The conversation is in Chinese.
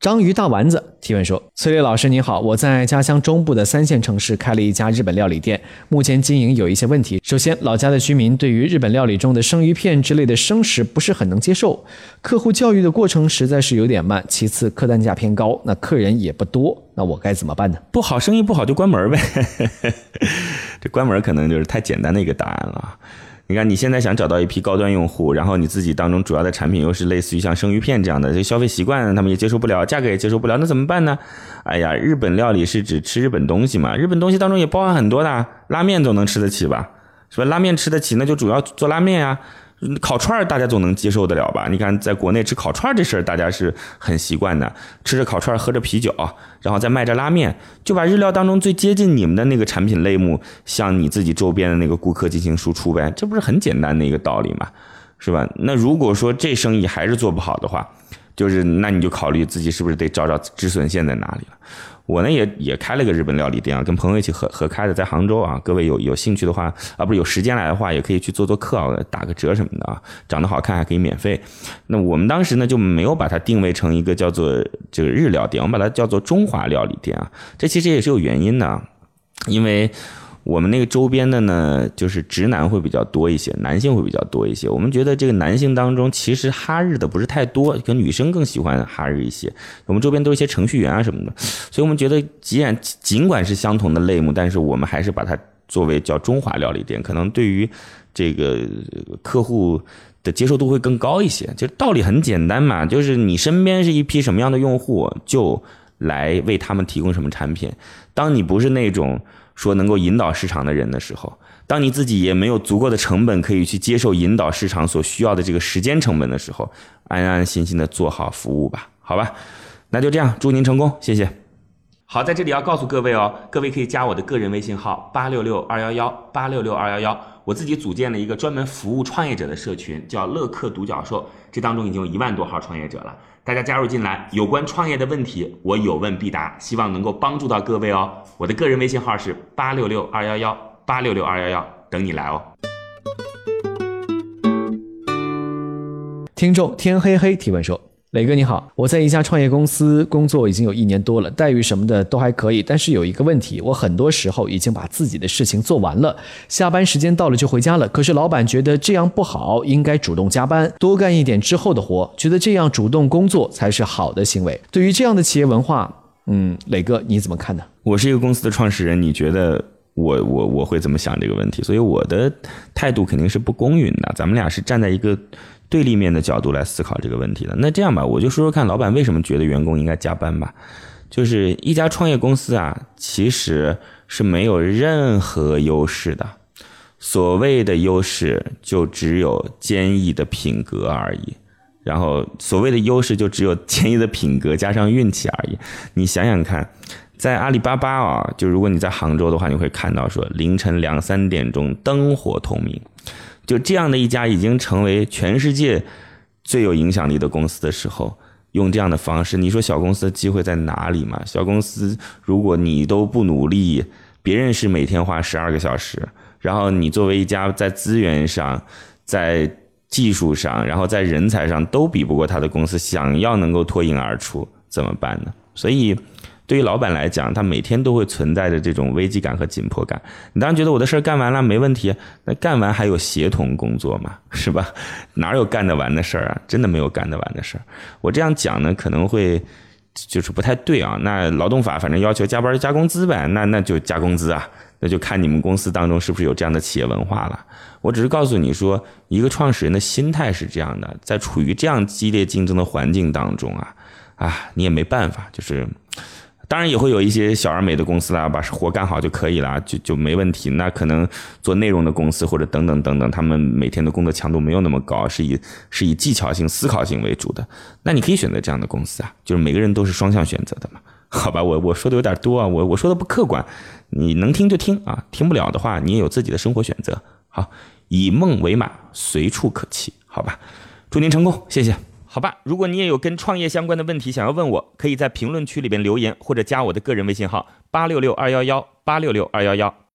章鱼大丸子提问说：“崔磊老师您好，我在家乡中部的三线城市开了一家日本料理店，目前经营有一些问题。首先，老家的居民对于日本料理中的生鱼片之类的生食不是很能接受，客户教育的过程实在是有点慢。其次，客单价偏高，那客人也不多，那我该怎么办呢？不好，生意不好就关门呗。这关门可能就是太简单的一个答案了。”你看，你现在想找到一批高端用户，然后你自己当中主要的产品又是类似于像生鱼片这样的，这消费习惯他们也接受不了，价格也接受不了，那怎么办呢？哎呀，日本料理是指吃日本东西嘛，日本东西当中也包含很多的，拉面总能吃得起吧？是吧？拉面吃得起，那就主要做拉面呀。烤串儿大家总能接受得了吧？你看，在国内吃烤串儿这事儿，大家是很习惯的，吃着烤串儿，喝着啤酒，然后再卖着拉面，就把日料当中最接近你们的那个产品类目，向你自己周边的那个顾客进行输出呗，这不是很简单的一个道理嘛，是吧？那如果说这生意还是做不好的话，就是那你就考虑自己是不是得找找止损线在哪里了。我呢也也开了个日本料理店啊，跟朋友一起合合开的，在杭州啊。各位有有兴趣的话啊，不是有时间来的话，也可以去做做客啊，打个折什么的啊。长得好看还可以免费。那我们当时呢就没有把它定位成一个叫做这个日料店，我们把它叫做中华料理店啊。这其实也是有原因的，因为。我们那个周边的呢，就是直男会比较多一些，男性会比较多一些。我们觉得这个男性当中，其实哈日的不是太多，跟女生更喜欢哈日一些。我们周边都是一些程序员啊什么的，所以我们觉得，既然尽管是相同的类目，但是我们还是把它作为叫中华料理店，可能对于这个客户的接受度会更高一些。就道理很简单嘛，就是你身边是一批什么样的用户，就来为他们提供什么产品。当你不是那种。说能够引导市场的人的时候，当你自己也没有足够的成本可以去接受引导市场所需要的这个时间成本的时候，安安心心的做好服务吧，好吧，那就这样，祝您成功，谢谢。好，在这里要告诉各位哦，各位可以加我的个人微信号八六六二幺幺八六六二幺幺，我自己组建了一个专门服务创业者的社群，叫乐客独角兽，这当中已经有一万多号创业者了。大家加入进来，有关创业的问题，我有问必答，希望能够帮助到各位哦。我的个人微信号是八六六二幺幺八六六二幺幺，等你来哦。听众天黑黑提问说。磊哥你好，我在一家创业公司工作已经有一年多了，待遇什么的都还可以，但是有一个问题，我很多时候已经把自己的事情做完了，下班时间到了就回家了。可是老板觉得这样不好，应该主动加班，多干一点之后的活，觉得这样主动工作才是好的行为。对于这样的企业文化，嗯，磊哥你怎么看呢？我是一个公司的创始人，你觉得我我我会怎么想这个问题？所以我的态度肯定是不公允的。咱们俩是站在一个。对立面的角度来思考这个问题的，那这样吧，我就说说看，老板为什么觉得员工应该加班吧？就是一家创业公司啊，其实是没有任何优势的，所谓的优势就只有坚毅的品格而已。然后所谓的优势就只有坚毅的品格加上运气而已。你想想看，在阿里巴巴啊，就如果你在杭州的话，你会看到说凌晨两三点钟灯火通明。就这样的一家已经成为全世界最有影响力的公司的时候，用这样的方式，你说小公司的机会在哪里嘛？小公司如果你都不努力，别人是每天花十二个小时，然后你作为一家在资源上、在技术上、然后在人才上都比不过他的公司，想要能够脱颖而出，怎么办呢？所以。对于老板来讲，他每天都会存在着这种危机感和紧迫感。你当然觉得我的事儿干完了没问题，那干完还有协同工作嘛，是吧？哪有干得完的事儿啊？真的没有干得完的事儿。我这样讲呢，可能会就是不太对啊。那劳动法反正要求加班加工资呗，那那就加工资啊。那就看你们公司当中是不是有这样的企业文化了。我只是告诉你说，一个创始人的心态是这样的，在处于这样激烈竞争的环境当中啊，啊，你也没办法，就是。当然也会有一些小而美的公司啦，把活干好就可以了，就就没问题。那可能做内容的公司或者等等等等，他们每天的工作强度没有那么高，是以是以技巧性、思考性为主的。那你可以选择这样的公司啊，就是每个人都是双向选择的嘛。好吧，我我说的有点多啊，我我说的不客观，你能听就听啊，听不了的话，你也有自己的生活选择。好，以梦为马，随处可栖。好吧，祝您成功，谢谢。好吧，如果你也有跟创业相关的问题想要问我，可以在评论区里边留言，或者加我的个人微信号八六六二幺幺八六六二幺幺。